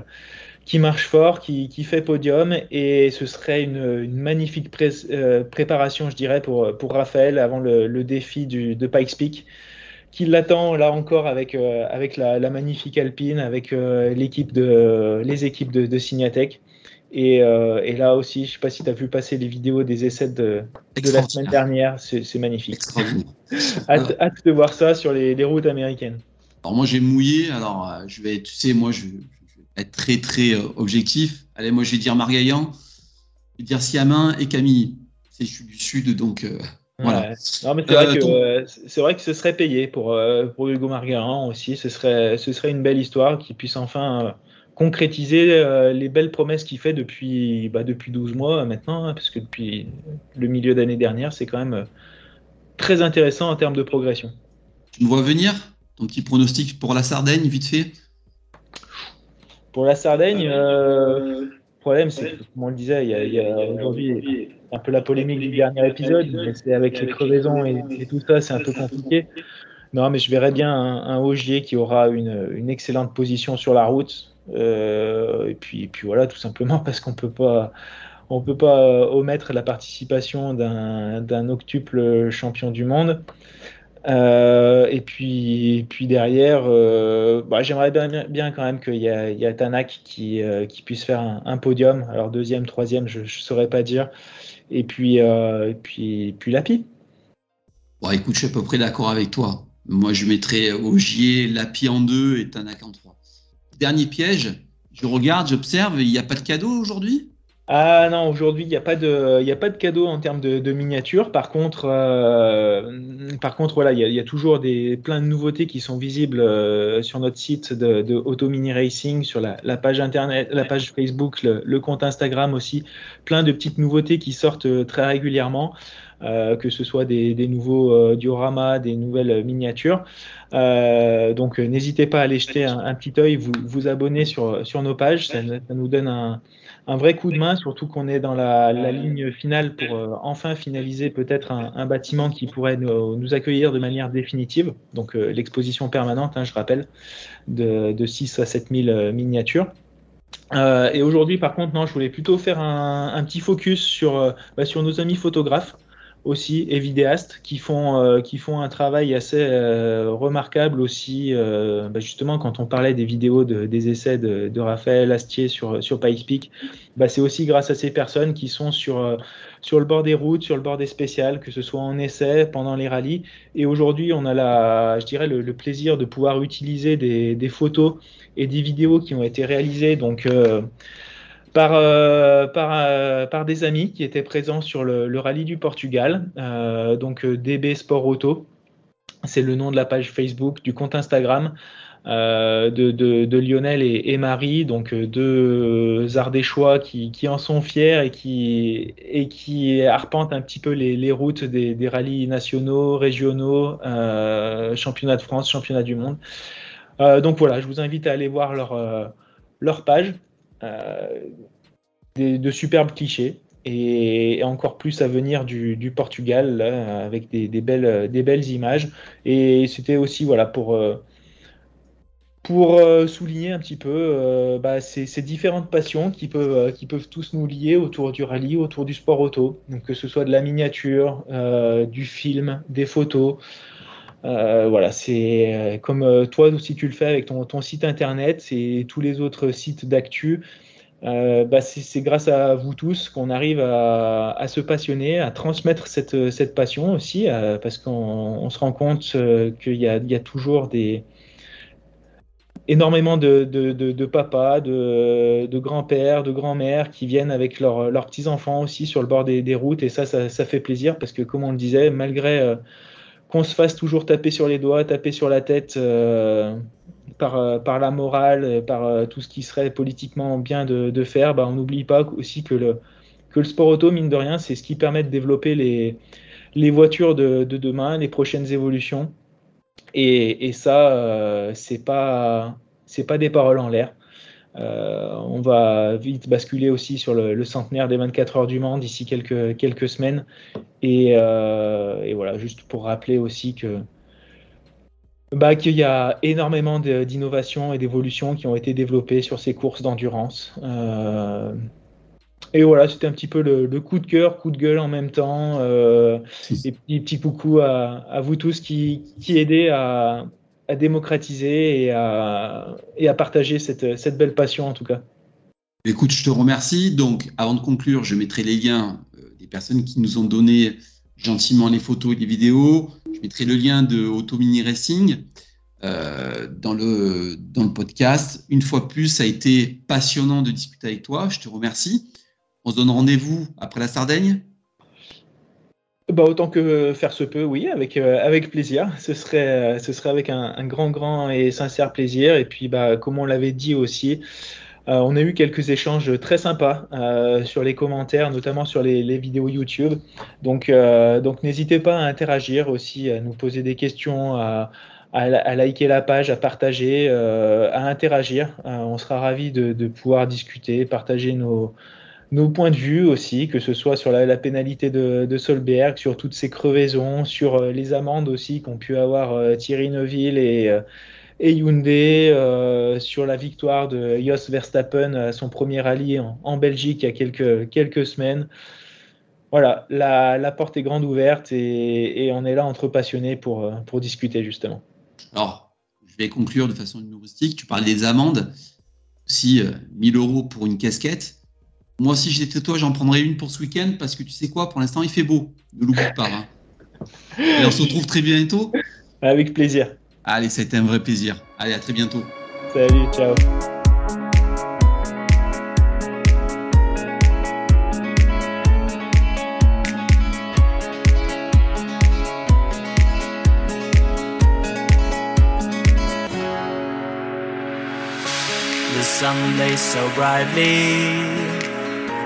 qui marche fort, qui, qui, fait podium et ce serait une, une magnifique euh, préparation, je dirais, pour, pour Raphaël avant le, le défi du, de Pikes Peak qui l'attend là encore avec, avec la, la, magnifique Alpine, avec l'équipe de, les équipes de, de Signatech. Euh, et, là aussi, je ne sais pas si tu as vu passer les vidéos des essais de, la semaine dernière, c'est magnifique. hâte, de voir ça sur les, routes américaines. Alors moi j'ai mouillé, alors euh, je vais, tu sais, moi je, vais être très très euh, objectif. allez, moi je vais dire Margaillan, je vais dire Siamin et Camille. C'est je suis du sud, donc voilà. Non, mais c'est vrai, vrai que ce serait payé pour, pour Hugo Margaillan aussi. Ce serait, ce serait une belle histoire qui puisse enfin concrétiser euh, les belles promesses qu'il fait depuis, bah, depuis 12 mois maintenant, hein, parce que depuis le milieu d'année dernière, c'est quand même euh, très intéressant en termes de progression. Tu me vois venir Ton petit pronostic pour la Sardaigne, vite fait? Pour la Sardaigne, euh, le problème, c'est comme on le disait, il y a, aujourd'hui un peu la polémique du dernier épisode, mais c'est avec les crevaisons et, tout ça, c'est un peu compliqué. Non, mais je verrais bien un, un Augier qui aura une, une, excellente position sur la route, euh, et, puis, puis voilà, tout simplement parce qu'on peut pas on peut pas omettre la participation d'un octuple champion du monde. Euh, et puis, puis derrière, euh, bah, j'aimerais bien, quand même qu'il y, y, a Tanak qui, qui puisse faire un, podium. Alors deuxième, troisième, je ne saurais pas dire. Et puis, et puis, puis Lapi. Bon, écoute, je suis à peu près d'accord avec toi. Moi, je mettrais Ogier, Lapi en deux et Tanak en trois dernier piège, je regarde, j'observe, il n'y a pas de cadeau aujourd'hui? Ah non, aujourd'hui, il n'y a, pas de, a pas de cadeau en termes de, miniatures. Par contre, euh, par contre voilà, il y, a toujours des, plein de nouveautés qui sont visibles euh, sur notre site de, de Auto Mini Racing, sur la, page internet, la page Facebook, le, compte Instagram aussi. Plein de petites nouveautés qui sortent euh, très régulièrement. Que ce soit des, nouveaux dioramas, des nouvelles miniatures. donc n'hésitez pas à aller jeter un, petit œil, vous vous abonner sur, sur nos pages, ça nous donne un, un vrai coup de main, surtout qu'on est dans la, ligne finale pour euh, enfin finaliser peut-être un, bâtiment qui pourrait nous, accueillir de manière définitive. Donc euh, l'exposition permanente, hein, je rappelle, de, de, 6 à 7 000 euh, miniatures. et aujourd'hui, par contre, non, je voulais plutôt faire un, petit focus sur, bah, sur nos amis photographes aussi et vidéastes qui font, euh, qui font un travail assez euh, remarquable aussi. Euh, bah, justement, quand on parlait des vidéos de, des essais de, Raphaël Astier sur, sur Pikespeak, bah, c'est aussi grâce à ces personnes qui sont sur, sur le bord des routes, sur le bord des spéciales, que ce soit en essai, pendant les rallyes. Et aujourd'hui, on a la, je dirais le, plaisir de pouvoir utiliser des, des, photos et des vidéos qui ont été réalisées. Donc, par, euh, euh, par, des amis qui étaient présents sur le, rallye du Portugal, euh, donc DB Sport Auto. C'est le nom de la page Facebook, du compte Instagram de, Lionel et, Marie, donc deux Ardéchois qui, en sont fiers et qui, et arpentent un petit peu les, routes des, rallyes nationaux, régionaux, championnat de France, championnat du monde. donc voilà, je vous invite à aller voir leur page. Euh, de superbes clichés et encore plus à venir du, Portugal avec des, belles, des belles images. Et c'était aussi voilà pour euh, pour euh, souligner un petit peu bah, ces, différentes passions qui peuvent, qui peuvent tous nous lier autour du rallye, autour du sport auto. Donc que ce soit de la miniature, du film, des photos. Voilà, c'est comme toi aussi tu le fais avec ton, site internet et tous les autres sites d'actu. Euh, bah, c'est grâce à vous tous qu'on arrive à, se passionner, à transmettre cette, passion aussi, euh, parce qu'on se rend compte euh, qu'il y, a toujours des énormément de, de, papas, de, grands-pères, de grands-mères qui viennent avec leurs petits-enfants aussi sur le bord des, routes, et ça, ça, fait plaisir, parce que comme on le disait, malgré qu'on se fasse toujours taper sur les doigts, taper sur la tête par, euh, par la morale, euh, par euh, tout ce qui serait politiquement bien de, faire, bah, on n'oublie pas aussi que le, sport auto, mine de rien, c'est ce qui permet de développer les, voitures de, de demain, les prochaines évolutions. Et, ça, euh, c'est pas pas des paroles en l'air. Euh, on va vite basculer aussi sur le, le, centenaire des 24 heures du Mans d'ici quelques, quelques semaines. Et, euh, et, voilà, juste pour rappeler aussi que bah, qu'il y a énormément d'innovations et d'évolutions qui ont été développées sur ces courses d'endurance. Euh, et voilà, c'était un petit peu le, coup de cœur, coup de gueule en même temps. Et petit, petit coucou à, à, vous tous qui, qui aidez à, à démocratiser et à, partager cette, belle passion en tout cas. Écoute, je te remercie. Donc, avant de conclure, je mettrai les liens euh, des personnes qui nous ont donné gentiment les photos et les vidéos. Je mettrai le lien de Auto Mini Racing. dans, le, dans le podcast. Une fois plus, ça a été passionnant de discuter avec toi. Je te remercie. On se donne rendez-vous après la Sardaigne bah, autant que faire se peut, oui, avec, euh, avec plaisir. Ce serait, euh, ce serait avec un, grand, grand et sincère plaisir. Et puis, bah, comme on l'avait dit aussi, euh, on a eu quelques échanges très sympas sur les commentaires, notamment sur les, vidéos YouTube. Donc, donc n'hésitez pas à interagir aussi, à nous poser des questions, à, à, liker la page, à partager, à interagir. on sera ravis de, de pouvoir discuter, partager nos nos points de vue aussi, que ce soit sur la, pénalité de, Solberg, sur toutes ces crevaisons, sur euh, les amendes aussi qu'ont pu avoir euh, Thierry Neuville et, euh, Hyundai, sur la victoire de Jos Verstappen à son premier rallye en, Belgique il y a quelques, semaines. Voilà, la, porte est grande ouverte et, on est là entre passionnés pour, pour discuter justement. Alors, je vais conclure de façon humoristique. Tu parles des amendes, aussi 1000 euros pour une casquette. Moi, si j'étais toi, j'en prendrais une pour ce week-end parce que tu sais quoi, pour l'instant, il fait beau. Ne l'oublie pas. Hein. Et on se retrouve très bientôt. Avec plaisir. Allez, ça a été un vrai plaisir. Allez, à très bientôt. Salut, ciao. The sun so brightly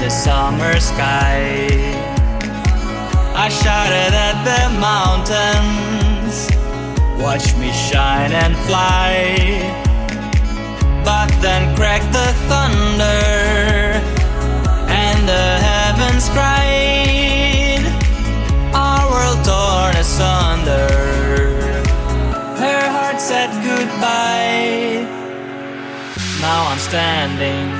the summer sky. I shouted at the mountains, watch me shine and fly. But then cracked the thunder, and the heavens cried, our world torn asunder. Her heart said goodbye. Now I'm standing